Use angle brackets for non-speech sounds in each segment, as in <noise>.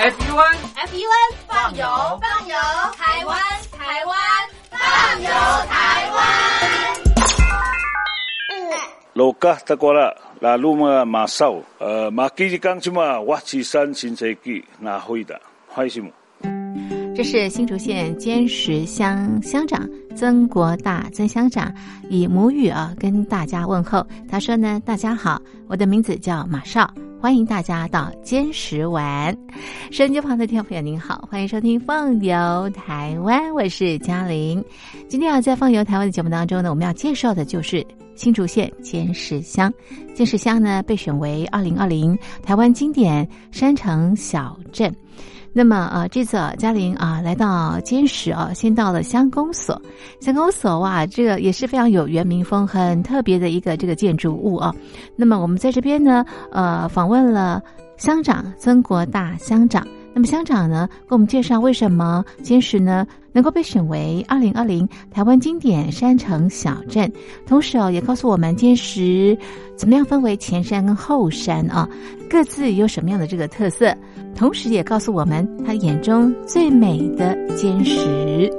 FUN FUN 放油放油，台湾台湾放油台湾。老家得过了，那路嘛马少，呃，马基刚去嘛，挖起山新车机拿回的，欢迎。这是新竹县尖石乡乡长曾国大曾乡长以母语啊跟大家问候。他说呢：“大家好，我的名字叫马少，欢迎大家到坚石玩。”收音机旁的听众朋友您好，欢迎收听《放游台湾》，我是嘉玲。今天啊，在《放游台湾》的节目当中呢，我们要介绍的就是新竹县尖石乡。尖石乡呢被选为二零二零台湾经典山城小镇。那么啊，这次啊，嘉玲啊来到坚石啊，先到了乡公所。乡公所哇，这个也是非常有原民风、很特别的一个这个建筑物啊。那么我们在这边呢，呃，访问了乡长曾国大乡长。那么乡长呢，给我们介绍为什么坚石呢能够被选为二零二零台湾经典山城小镇，同时哦，也告诉我们坚石怎么样分为前山跟后山啊，各自有什么样的这个特色，同时也告诉我们他眼中最美的坚石。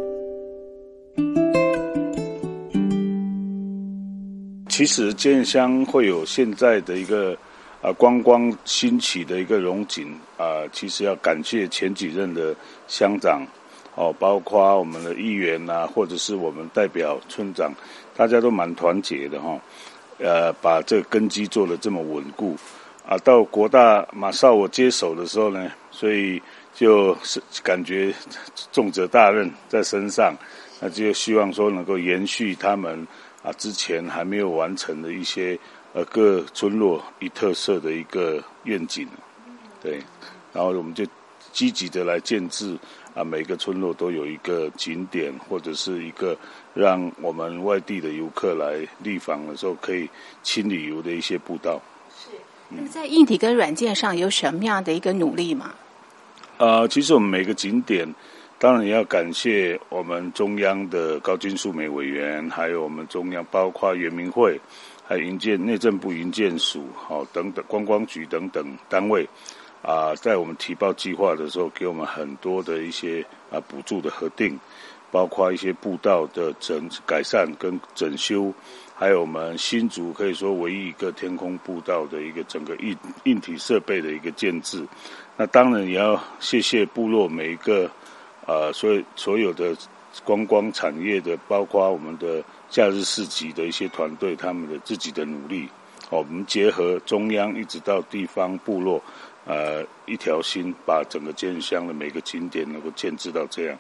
其实建乡会有现在的一个。啊，观光兴起的一个荣景啊，其实要感谢前几任的乡长哦，包括我们的议员呐，或者是我们代表村长，大家都蛮团结的哈。呃，把这根基做得这么稳固啊，到国大马上我接手的时候呢，所以就是感觉 <laughs> 重责大任在身上，那就希望说能够延续他们啊之前还没有完成的一些。呃，各村落一特色的一个愿景，对，然后我们就积极的来建制啊，每个村落都有一个景点或者是一个让我们外地的游客来立访的时候可以轻旅游的一些步道。是，那么在硬体跟软件上有什么样的一个努力吗？呃，其实我们每个景点，当然也要感谢我们中央的高金素美委员，还有我们中央包括圆明会。还营建内政部营建署，好等等观光局等等单位，啊，在我们提报计划的时候，给我们很多的一些啊补助的核定，包括一些步道的整改善跟整修，还有我们新竹可以说唯一一个天空步道的一个整个硬硬体设备的一个建制。那当然也要谢谢部落每一个啊，所有所有的观光产业的，包括我们的。假日市集的一些团队，他们的自己的努力，我们结合中央一直到地方部落，呃，一条心把整个建乡的每个景点能够建制到这样。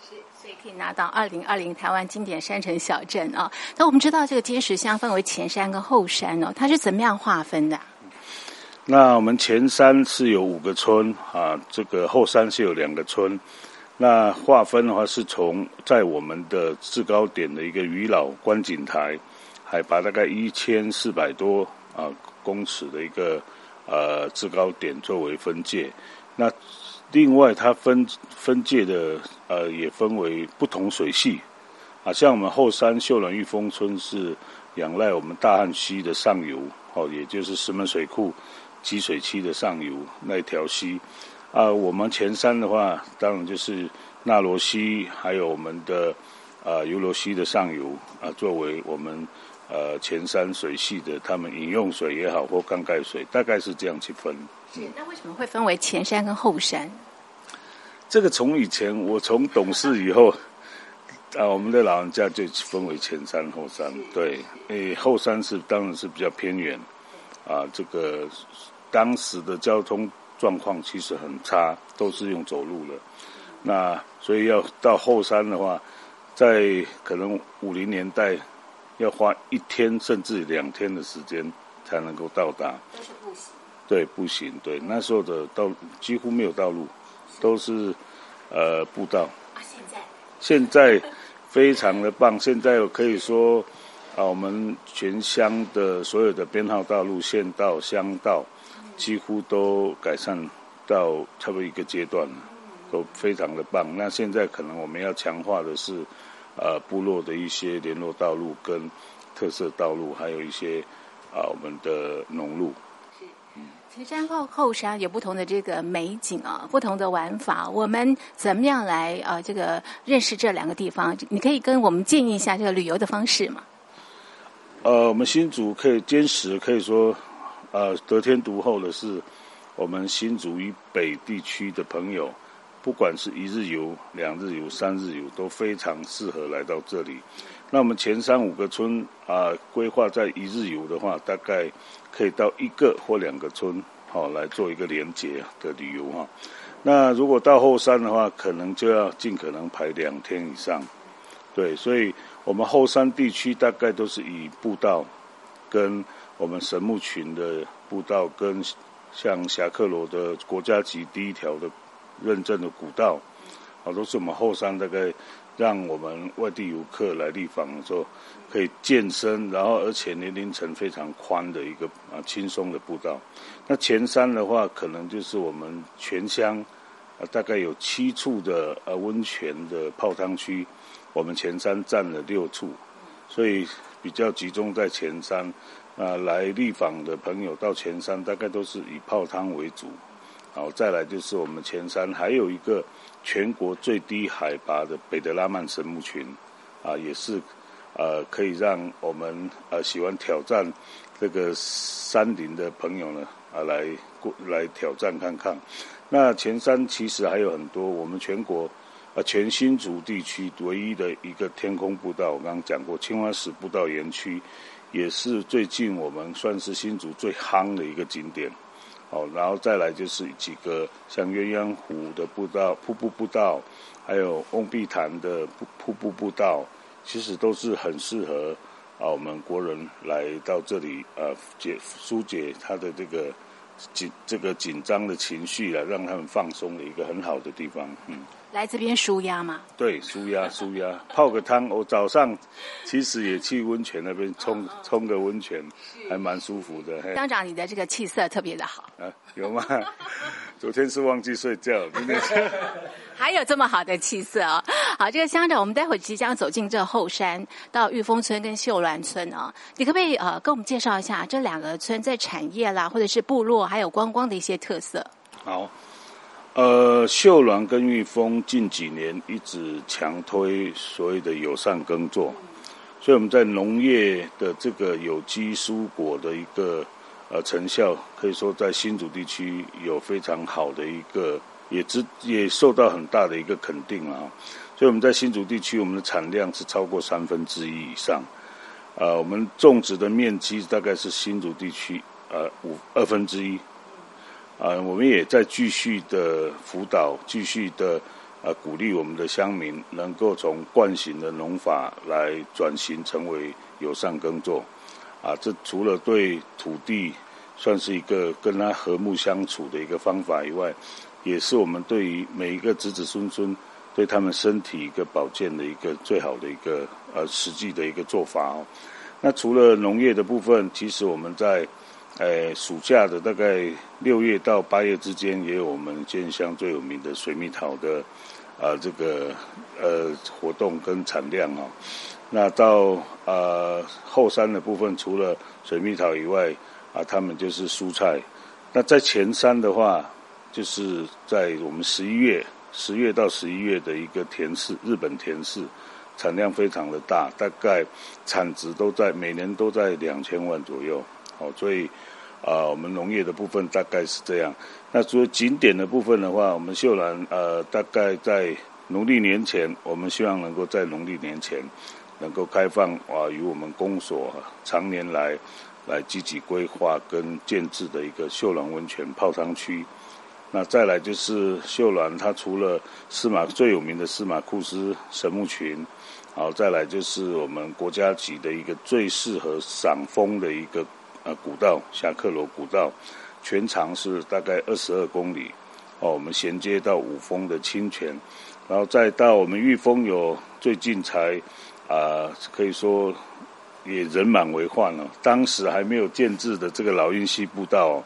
是，所以可以拿到二零二零台湾经典山城小镇啊。那我们知道这个尖石乡分为前山跟后山哦，它是怎么样划分的？那我们前山是有五个村啊，这个后山是有两个村。那划分的话，是从在我们的制高点的一个鱼老观景台，海拔大概一千四百多啊公尺的一个呃制高点作为分界。那另外它分分界的呃也分为不同水系啊，像我们后山秀兰玉峰村是仰赖我们大汉溪的上游哦，也就是石门水库集水区的上游那条溪。啊，我们前山的话，当然就是纳罗溪，还有我们的啊尤罗溪的上游啊，作为我们呃前山水系的，他们饮用水也好或灌溉水，大概是这样去分。是，那为什么会分为前山跟后山？这个从以前我从懂事以后 <laughs> 啊，我们的老人家就分为前山后山。对，诶，后山是当然是比较偏远啊，这个当时的交通。状况其实很差，都是用走路的。那所以要到后山的话，在可能五零年代要花一天甚至两天的时间才能够到达。都是步行。对，步行。对，那时候的道几乎没有道路，都是呃步道。啊，现在？现在非常的棒。现在可以说啊，我们全乡的所有的编号道路、县道、乡道。几乎都改善到差不多一个阶段了，都非常的棒。那现在可能我们要强化的是，呃，部落的一些联络道路跟特色道路，还有一些啊我们的农路。是，前山后后山有不同的这个美景啊，不同的玩法。我们怎么样来呃这个认识这两个地方？你可以跟我们建议一下这个旅游的方式吗？呃，我们新竹可以坚持，可以说，呃，得天独厚的是，我们新竹以北地区的朋友，不管是一日游、两日游、三日游，都非常适合来到这里。那我们前三五个村啊，规划在一日游的话，大概可以到一个或两个村，好来做一个连接的旅游哈。那如果到后山的话，可能就要尽可能排两天以上。对，所以。我们后山地区大概都是以步道，跟我们神木群的步道，跟像侠客罗的国家级第一条的认证的古道，啊，都是我们后山大概让我们外地游客来立访的时候可以健身，然后而且年龄层非常宽的一个啊轻松的步道。那前山的话，可能就是我们全乡啊大概有七处的呃温泉的泡汤区。我们前山占了六处，所以比较集中在前山。啊，来立访的朋友到前山，大概都是以泡汤为主。好，再来就是我们前山还有一个全国最低海拔的北德拉曼神木群，啊，也是呃可以让我们呃喜欢挑战这个山林的朋友呢啊来过来挑战看看。那前山其实还有很多，我们全国。啊，全新竹地区唯一的一个天空步道，我刚刚讲过，青花石步道园区，也是最近我们算是新竹最夯的一个景点。哦，然后再来就是几个像鸳鸯湖的步道、瀑布步道，还有翁碧潭的瀑布步道，其实都是很适合啊我们国人来到这里啊解疏解他的这个紧这个紧张的情绪啊让他们放松的一个很好的地方。嗯。来这边舒压吗？对，舒压舒压，泡个汤。我早上其实也去温泉那边冲冲个温泉，还蛮舒服的。乡长，你的这个气色特别的好啊？有吗？<laughs> 昨天是忘记睡觉，今天 <laughs> 还有这么好的气色啊！好，这个乡长，我们待会即将走进这后山，到玉峰村跟秀峦村啊。你可不可以呃，跟我们介绍一下这两个村在产业啦，或者是部落，还有观光的一些特色？好。呃，秀峦跟玉峰近几年一直强推所谓的友善耕作，所以我们在农业的这个有机蔬果的一个呃成效，可以说在新竹地区有非常好的一个，也只也受到很大的一个肯定啊。所以我们在新竹地区，我们的产量是超过三分之一以上，呃，我们种植的面积大概是新竹地区呃五二分之一。啊，我们也在继续的辅导，继续的啊鼓励我们的乡民能够从惯性的农法来转型成为友善耕作。啊，这除了对土地算是一个跟他和睦相处的一个方法以外，也是我们对于每一个子子孙孙对他们身体一个保健的一个最好的一个呃实际的一个做法哦。那除了农业的部分，其实我们在。呃，暑假的大概六月到八月之间，也有我们建乡最有名的水蜜桃的啊这个呃活动跟产量哦。那到呃后山的部分，除了水蜜桃以外啊，他们就是蔬菜。那在前山的话，就是在我们十一月十月到十一月的一个田市，日本田市产量非常的大，大概产值都在每年都在两千万左右。哦，所以。啊，我们农业的部分大概是这样。那除了景点的部分的话，我们秀兰呃，大概在农历年前，我们希望能够在农历年前能够开放啊，与我们公所常年来来积极规划跟建制的一个秀兰温泉泡汤区。那再来就是秀兰，它除了司马最有名的司马库斯神木群，好，再来就是我们国家级的一个最适合赏枫的一个。呃，古道侠客罗古道，全长是大概二十二公里，哦，我们衔接到五峰的清泉，然后再到我们玉峰有最近才啊，可以说也人满为患了。当时还没有建制的这个老运溪步道，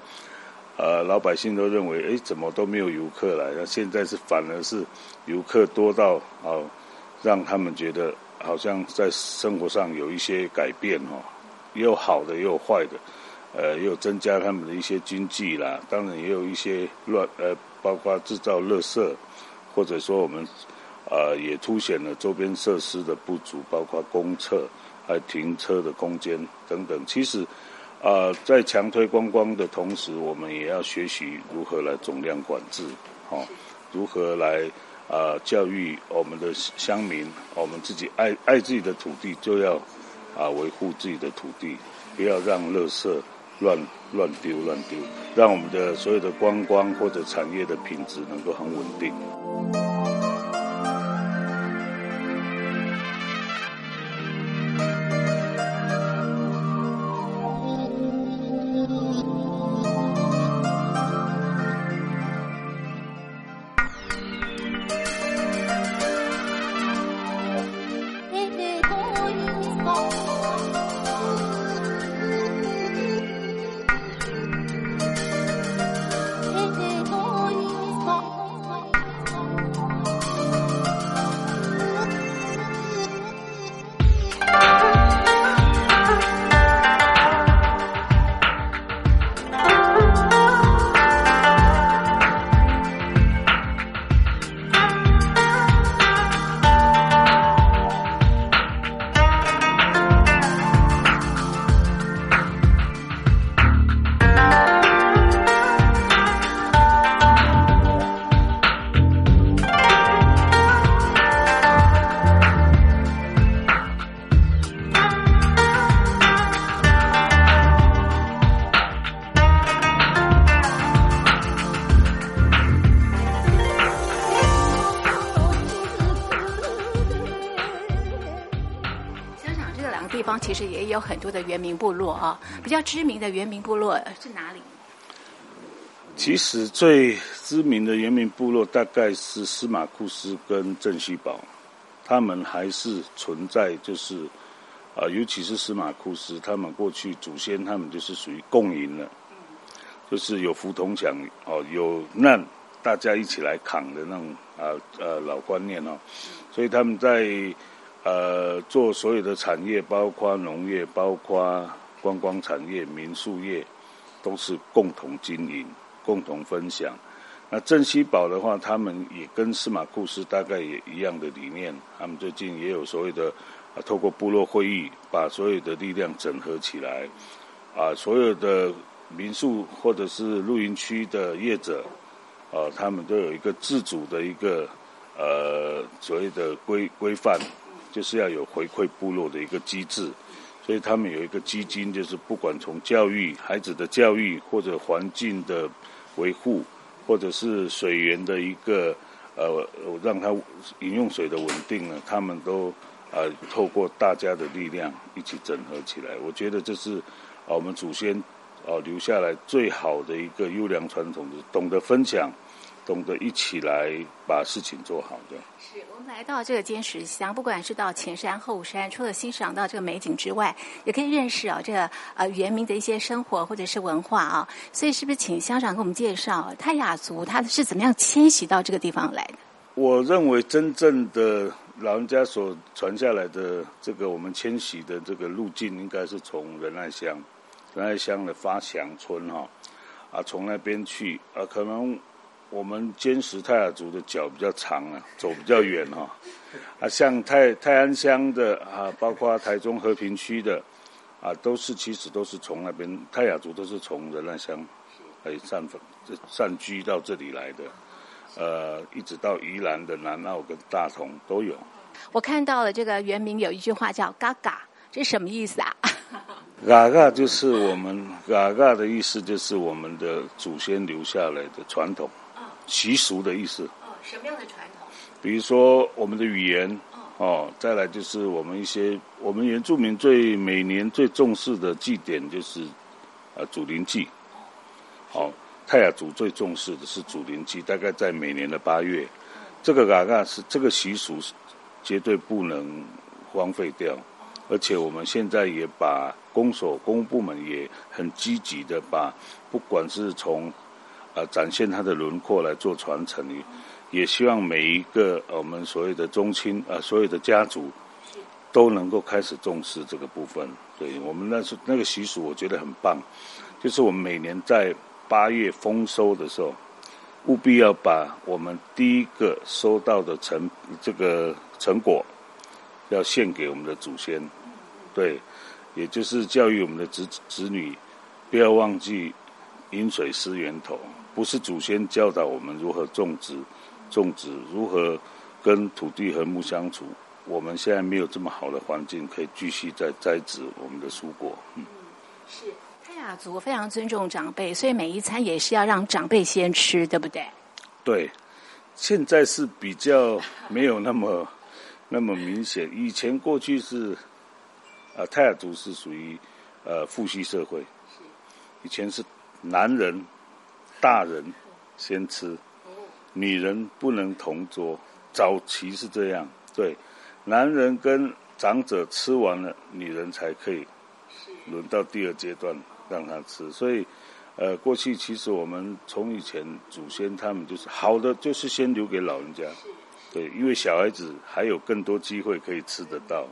呃，老百姓都认为，哎，怎么都没有游客来？那现在是反而是游客多到哦，让他们觉得好像在生活上有一些改变哦。也有好的，也有坏的，呃，也有增加他们的一些经济啦。当然也有一些乱，呃，包括制造垃圾，或者说我们，呃，也凸显了周边设施的不足，包括公厕、还停车的空间等等。其实，呃，在强推观光的同时，我们也要学习如何来总量管制，哦，如何来。啊，教育我们的乡民，我们自己爱爱自己的土地，就要啊维护自己的土地，不要让垃圾乱乱丢乱丢，让我们的所有的观光或者产业的品质能够很稳定。多的原民部落啊，比较知名的原民部落是哪里？其实最知名的原民部落大概是司马库斯跟郑西堡，他们还是存在，就是啊，尤其是司马库斯，他们过去祖先他们就是属于共赢的，就是有福同享哦，有难大家一起来扛的那种啊呃老观念哦，所以他们在。呃，做所有的产业，包括农业、包括观光产业、民宿业，都是共同经营、共同分享。那镇西堡的话，他们也跟司马库斯大概也一样的理念。他们最近也有所谓的啊，透过部落会议，把所有的力量整合起来。啊，所有的民宿或者是露营区的业者，啊，他们都有一个自主的一个呃所谓的规规范。就是要有回馈部落的一个机制，所以他们有一个基金，就是不管从教育孩子的教育，或者环境的维护，或者是水源的一个呃让它饮用水的稳定呢，他们都呃透过大家的力量一起整合起来。我觉得这是啊我们祖先啊留下来最好的一个优良传统，懂得分享。懂得一起来把事情做好的。是我们来到这个尖石乡，不管是到前山后山，除了欣赏到这个美景之外，也可以认识啊这个呃原民的一些生活或者是文化啊。所以是不是请乡长给我们介绍泰雅族他是怎么样迁徙到这个地方来的？我认为真正的老人家所传下来的这个我们迁徙的这个路径，应该是从仁爱乡，仁爱乡的发祥村哈啊，从那边去啊，可能。我们坚持泰雅族的脚比较长啊，走比较远哈。啊，像泰泰安乡的啊，包括台中和平区的啊，都是其实都是从那边泰雅族都是从仁爱乡哎散分散居到这里来的。呃，一直到宜兰的南澳跟大同都有。我看到了这个原名有一句话叫“嘎嘎”，这是什么意思啊？“ <laughs> 嘎嘎”就是我们“嘎嘎”的意思，就是我们的祖先留下来的传统。习俗的意思。哦，什么样的传统？比如说我们的语言。哦。再来就是我们一些我们原住民最每年最重视的祭典就是呃祖灵祭。好，泰雅族最重视的是祖灵祭，大概在每年的八月。这个嘎嘎是这个习俗是绝对不能荒废掉，而且我们现在也把公所公部门也很积极的把不管是从啊，展现它的轮廓来做传承，也希望每一个我们所有的宗亲啊，所有的家族都能够开始重视这个部分。对我们那是那个习俗，我觉得很棒。就是我们每年在八月丰收的时候，务必要把我们第一个收到的成这个成果，要献给我们的祖先，对，也就是教育我们的子子女，不要忘记饮水思源头，不是祖先教导我们如何种植，种植如何跟土地和睦相处，我们现在没有这么好的环境，可以继续再栽植我们的蔬果，嗯，是。泰雅族非常尊重长辈，所以每一餐也是要让长辈先吃，对不对？对，现在是比较没有那么 <laughs> 那么明显。以前过去是，呃，泰雅族是属于呃父系社会，以前是男人大人先吃，女人不能同桌。早期是这样，对，男人跟长者吃完了，女人才可以轮到第二阶段。让他吃，所以，呃，过去其实我们从以前祖先他们就是好的，就是先留给老人家，对，因为小孩子还有更多机会可以吃得到。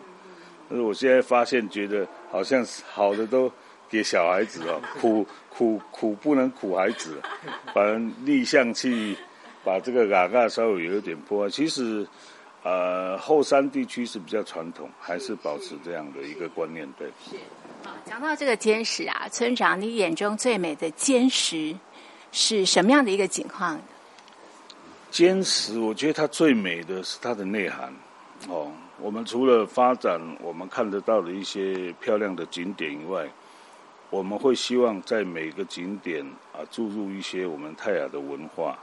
但是我现在发现，觉得好像好的都给小孩子哦，苦苦苦不能苦孩子，反正逆向去把这个嘎嘎稍微有一点破坏。其实，呃，后山地区是比较传统，还是保持这样的一个观念，对是。讲到这个坚石啊，村长，你眼中最美的坚石是什么样的一个景况？坚石，我觉得它最美的是它的内涵。哦，我们除了发展我们看得到的一些漂亮的景点以外，我们会希望在每个景点啊注入一些我们泰雅的文化，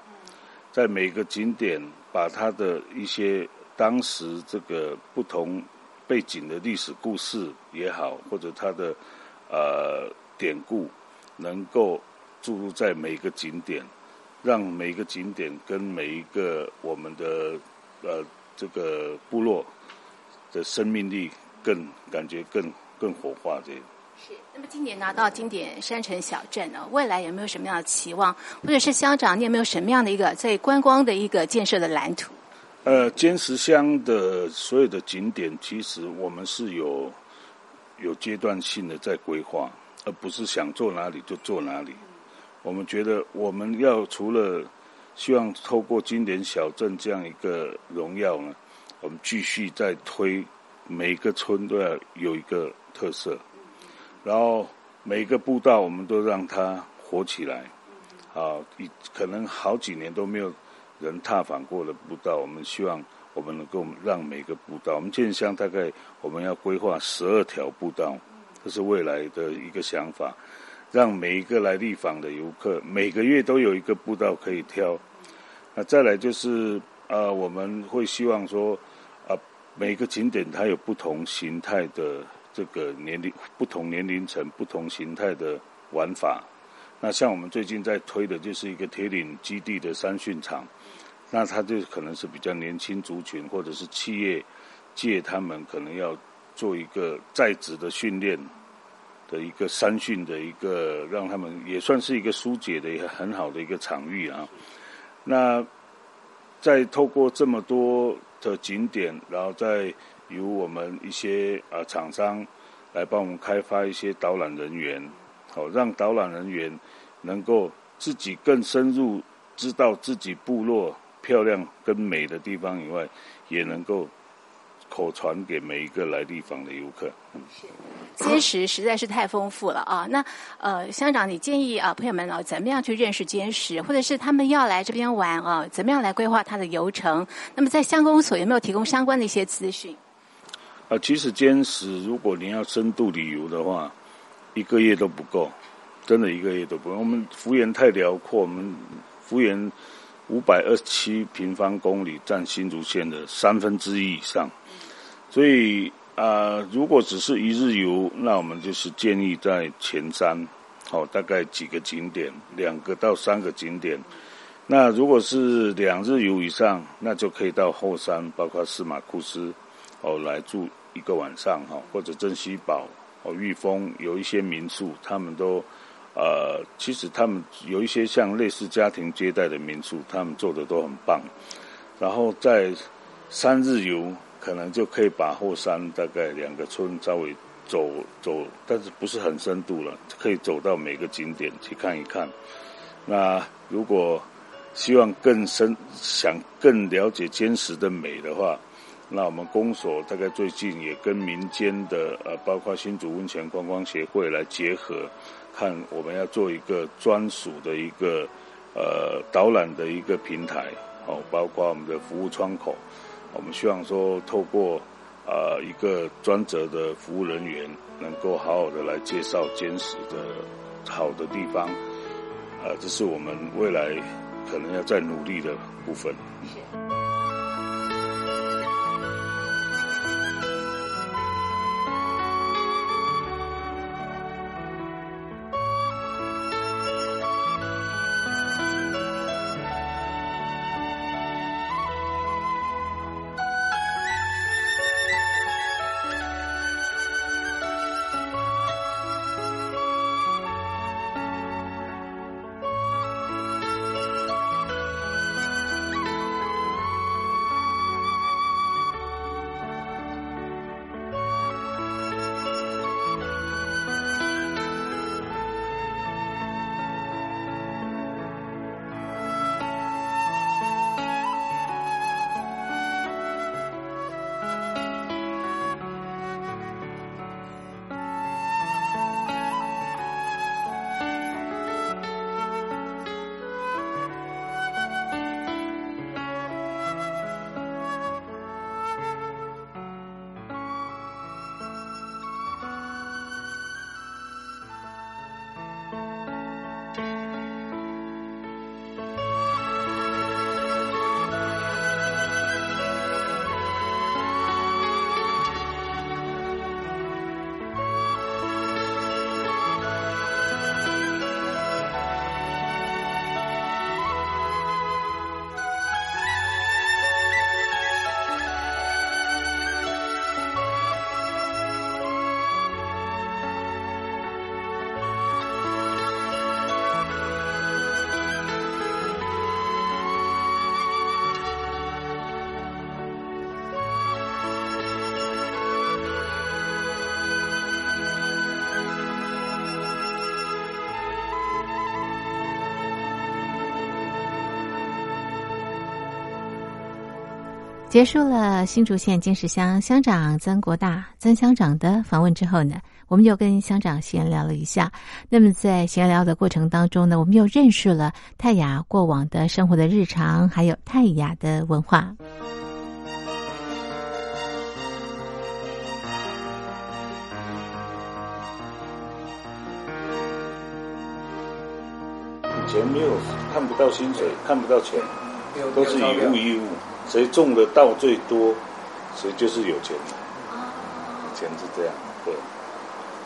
在每个景点把它的一些当时这个不同。背景的历史故事也好，或者它的呃典故，能够注入在每个景点，让每个景点跟每一个我们的呃这个部落的生命力更感觉更更活化这样。是。那么今年拿到经典山城小镇呢，未来有没有什么样的期望？或者是乡长，你有没有什么样的一个在观光的一个建设的蓝图？呃，尖石乡的所有的景点，其实我们是有有阶段性的在规划，而不是想做哪里就做哪里。我们觉得我们要除了希望透过经典小镇这样一个荣耀呢，我们继续在推每个村都要有一个特色，然后每个步道我们都让它活起来。啊，可能好几年都没有。人踏访过的步道，我们希望我们能够让每个步道，我们建乡大概我们要规划十二条步道，这是未来的一个想法，让每一个来立访的游客每个月都有一个步道可以挑。那再来就是呃，我们会希望说啊，每个景点它有不同形态的这个年龄、不同年龄层、不同形态的玩法。那像我们最近在推的就是一个铁岭基地的三训场。那他就可能是比较年轻族群，或者是企业界，他们可能要做一个在职的训练的一个三训的一个，让他们也算是一个疏解的一个很好的一个场域啊。那在透过这么多的景点，然后再由我们一些啊厂商来帮我们开发一些导览人员，好让导览人员能够自己更深入知道自己部落。漂亮跟美的地方以外，也能够口传给每一个来地方的游客。是坚石实在是太丰富了啊！那呃，乡长，你建议啊，朋友们啊，怎么样去认识坚石，或者是他们要来这边玩啊，怎么样来规划它的游程？那么在乡公所有没有提供相关的一些资讯？啊，其实坚持，如果你要深度旅游的话，一个月都不够，真的一个月都不够。我们幅员太辽阔，我们幅员。五百二十七平方公里，占新竹县的三分之一以上。所以啊，如果只是一日游，那我们就是建议在前山，好，大概几个景点，两个到三个景点。那如果是两日游以上，那就可以到后山，包括司马库斯，哦，来住一个晚上哈，或者珍稀堡、哦玉峰，有一些民宿，他们都。呃，其实他们有一些像类似家庭接待的民宿，他们做的都很棒。然后在三日游，可能就可以把后山大概两个村稍微走走，但是不是很深度了，可以走到每个景点去看一看。那如果希望更深，想更了解坚实的美的话，那我们公所大概最近也跟民间的呃，包括新竹温泉观光协会来结合，看我们要做一个专属的一个呃导览的一个平台，哦，包括我们的服务窗口，我们希望说透过呃一个专责的服务人员，能够好好的来介绍坚石的好的地方，呃，这是我们未来可能要再努力的部分。结束了新竹县金石乡乡长曾国大曾乡长的访问之后呢，我们又跟乡长闲聊了一下。那么在闲聊的过程当中呢，我们又认识了泰雅过往的生活的日常，还有泰雅的文化。以前没有看不到薪水，看不到钱，都是以物易物。谁种的稻最多，谁就是有钱的。以前是这样，对。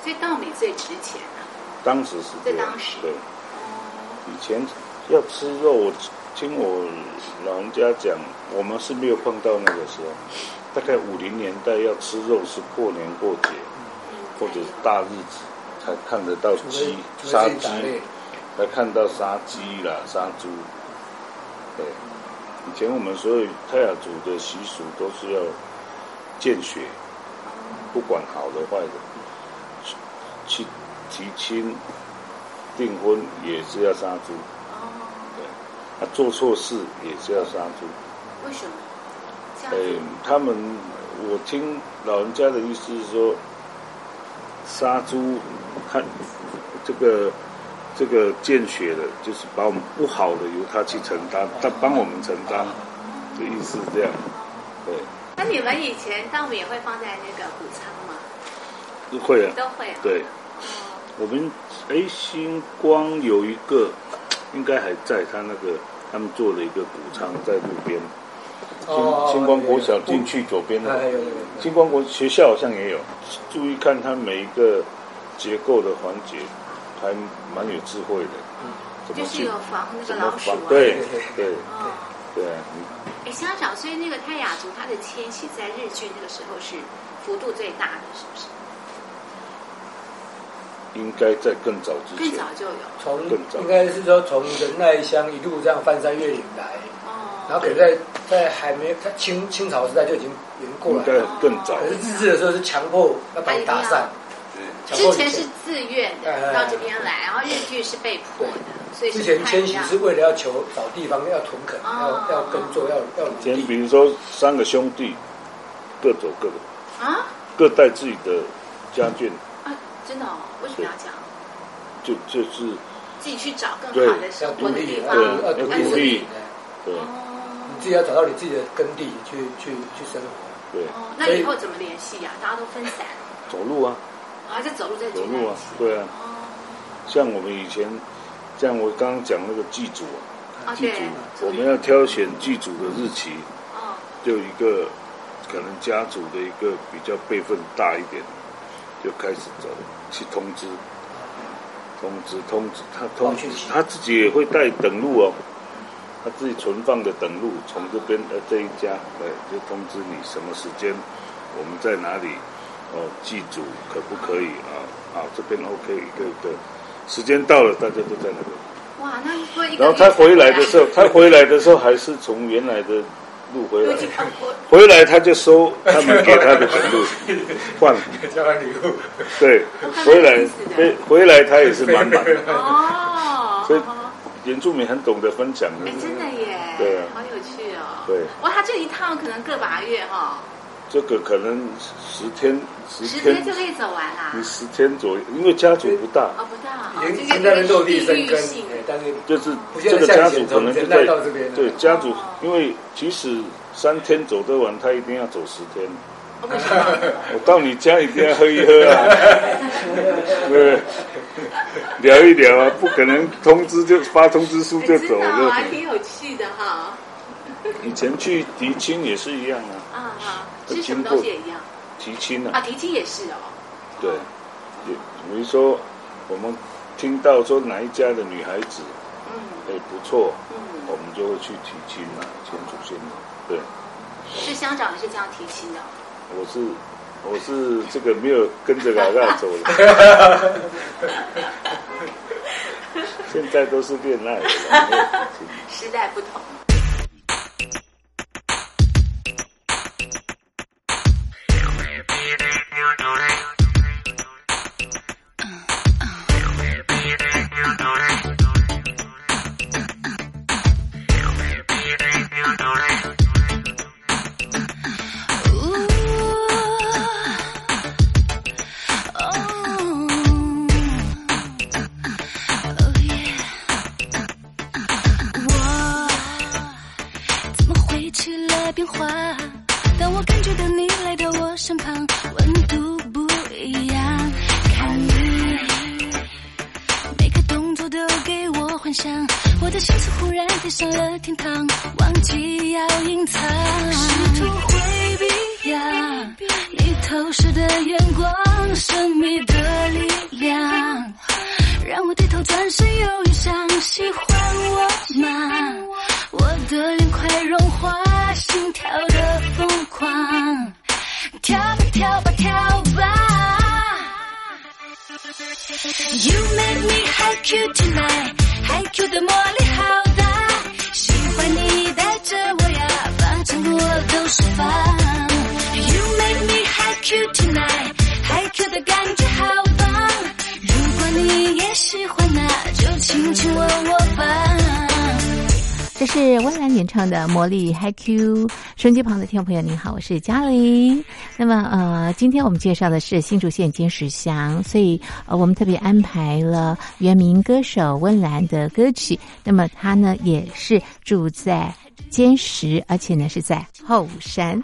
所以稻米最值钱啊。当时是在当时。对。以前要吃肉，我听我老人家讲，我们是没有碰到那个时候。大概五零年代要吃肉是过年过节，或者是大日子才看得到鸡杀鸡，才看到杀鸡啦杀猪，对。以前我们所有泰雅族的习俗都是要见血，不管好的坏的，去提亲、订婚也是要杀猪。哦。对，他做错事也是要杀猪。为什么？哎，他们我听老人家的意思是说，杀猪看这个。这个见血的，就是把我们不好的由他去承担，他帮我们承担，的意思是这样。对。那你们以前稻米也会放在那个谷仓吗？会啊。都会啊。对。我们哎，星光有一个，应该还在他那个他们做了一个谷仓在路边。星星光国小进去左边的。星光国学校好像也有，注意看它每一个结构的环节。还蛮有智慧的，就是有防那个老鼠啊，对对对，哎，乡长，所以那个泰雅族它的迁徙在日据那个时候是幅度最大的，是不是？应该在更早之前，更早就有，从应该是说从仁爱乡一路这样翻山越岭来，哦，然后可能在在还没他清清朝时代就已经已经过来，应该更早。可是日治的时候是强迫要把你打散。之前是自愿的到这边来，然后日剧是被迫的，所以之前迁徙是为了要求找地方要屯垦，要要耕作，要要以前比如说三个兄弟各走各的啊，各带自己的家眷啊，真的哦？为什么要这样？就就是自己去找更好的生活的地方，要独立，对，你自己要找到你自己的耕地去去去生活。对，哦那以后怎么联系呀？大家都分散。走路啊。啊，就走路在走路啊，对啊。像我们以前，像我刚刚讲那个祭祖啊，祭祖，我们要挑选祭祖的日期，哦，就一个可能家族的一个比较辈分大一点，就开始走去通知，通知通知他通知他自己也会带等路哦，他自己存放的等路从这边呃这一家对，就通知你什么时间我们在哪里。哦，祭祖可不可以啊？啊，这边 OK，一个一个，时间到了，大家都在那边。哇，那说一然后他回来的时候，他回来的时候还是从原来的路回来。回来他就收他们给他的程路，换交换礼物。对，回来回回来他也是满满的。哦。所以原住民很懂得分享的。哎，真的耶。对啊。好有趣哦。对。哇，他这一趟可能个把月哈。这个可能十天，十天就可以走完啦。你十天左右，因为家族不大。哦，不大。已经在落地生根，但是就是这个家族可能就在对家族，因为即使三天走得完，他一定要走十天。我到你家一定要喝一喝啊，<laughs> 对，聊一聊啊，不可能通知就发通知书就走，就挺有趣的哈。以前去提亲也是一样啊。啊啊。是什么东西也一样？提亲啊！啊，提亲也是哦。对，比如说我们听到说哪一家的女孩子，嗯，哎不错，嗯，我们就会去提亲嘛，牵祖先嘛，对。是乡长是这样提亲的。我是我是这个没有跟着老大走的。<laughs> 现在都是恋爱，时代不同。的心情忽然飞上了天堂，忘记要隐藏，试图回避呀，你投射的眼光，神秘的力量，让我低头转身又一，想喜欢我吗？我的脸快融化，心跳的疯狂，跳吧跳吧跳吧。You make me high Q tonight，High Q 的魔力好大，喜欢你带着我呀，把承诺我都释放。You make me high Q tonight，High Q 的感觉好棒，如果你也喜欢，那就亲亲吻我吧。Hi Q，收音机旁的听众朋友您好，我是嘉玲。那么呃，今天我们介绍的是新竹县尖石乡，所以呃，我们特别安排了原名歌手温岚的歌曲。那么他呢也是住在尖石，而且呢是在后山。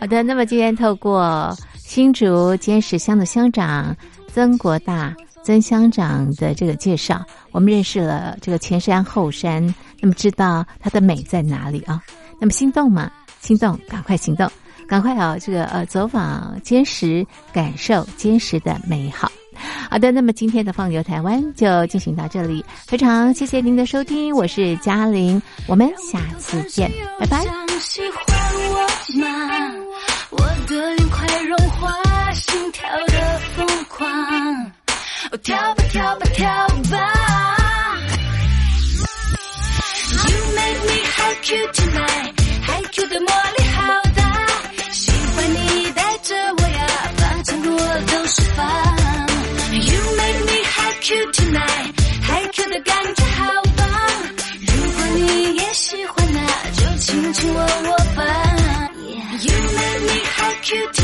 好的，那么今天透过新竹尖石乡的乡长曾国大。曾乡长的这个介绍，我们认识了这个前山后山，那么知道它的美在哪里啊？那么心动吗？心动，赶快行动，赶快啊！这个呃，走访坚实，感受坚实的美好。好的，那么今天的放牛台湾就进行到这里，非常谢谢您的收听，我是嘉玲，我们下次见，拜拜。我的脸快融化，心跳的疯狂。哦，跳吧跳吧跳吧 High cut 的魔力好大，喜欢你带着我呀，把承诺都释放。You make me high cute tonight，hi cut 的感觉好棒，如果你也喜欢那，就亲亲我我吧。You make me high cut。